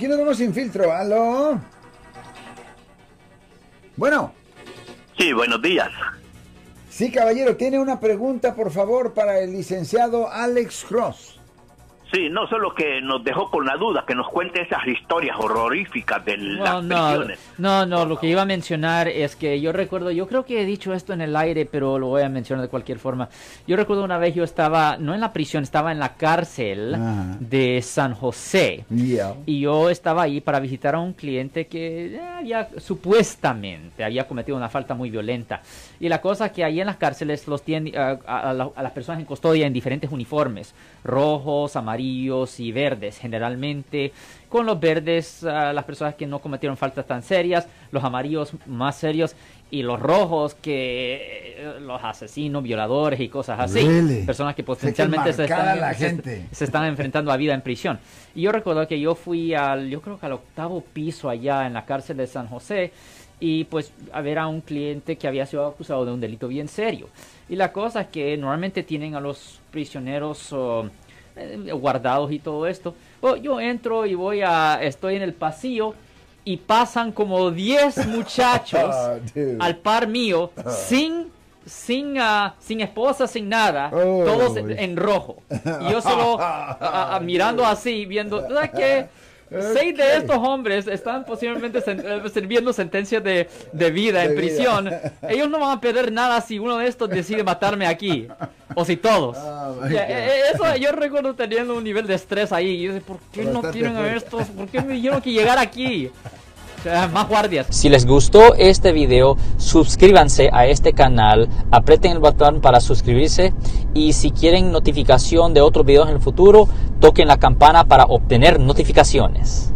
Aquí nos vamos sin filtro. ¿Aló? Bueno. Sí, buenos días. Sí, caballero, tiene una pregunta, por favor, para el licenciado Alex Cross. Sí, no solo que nos dejó con la duda, que nos cuente esas historias horroríficas de las no, prisiones. No, no, lo que iba a mencionar es que yo recuerdo, yo creo que he dicho esto en el aire, pero lo voy a mencionar de cualquier forma. Yo recuerdo una vez yo estaba, no en la prisión, estaba en la cárcel de San José. Yeah. Y yo estaba ahí para visitar a un cliente que eh, había supuestamente había cometido una falta muy violenta. Y la cosa es que ahí en las cárceles los tienen a, a- a a las personas en custodia en diferentes uniformes, rojos, amarillos y verdes, generalmente con los verdes a las personas que no cometieron faltas tan serias, los amarillos más serios y los rojos que eh, los asesinos, violadores y cosas así, Really? personas que potencialmente se están, la se- gente. se están enfrentando a vida en prisión. Y yo recuerdo que yo fui al, yo creo que al octavo piso allá en la cárcel de San José y pues a ver a un cliente que había sido acusado de un delito bien serio. Y la cosa es que normalmente tienen a los prisioneros oh, guardados y todo esto. Bueno, yo entro y voy a, estoy en el pasillo y pasan como 10 muchachos Ah, dude. al par mío sin sin ah, sin esposa sin nada Oh. todos en, rojo y yo solo ah, ah, mirando así viendo ¿sabes qué? Seis de estos hombres están posiblemente sen- eh, sirviendo sentencias de, de vida De en vida. prisión. Ellos no van a perder nada si uno de estos decide matarme aquí. O si todos. Oh, eso yo recuerdo teniendo un nivel de estrés ahí. Y yo ¿por qué no tienen a estos? ¿Por qué me dijeron que llegar aquí? O sea, más guardias. Si les gustó este video, suscríbanse a este canal, aprieten el botón para suscribirse y si quieren notificación de otros videos en el futuro, toquen la campana para obtener notificaciones.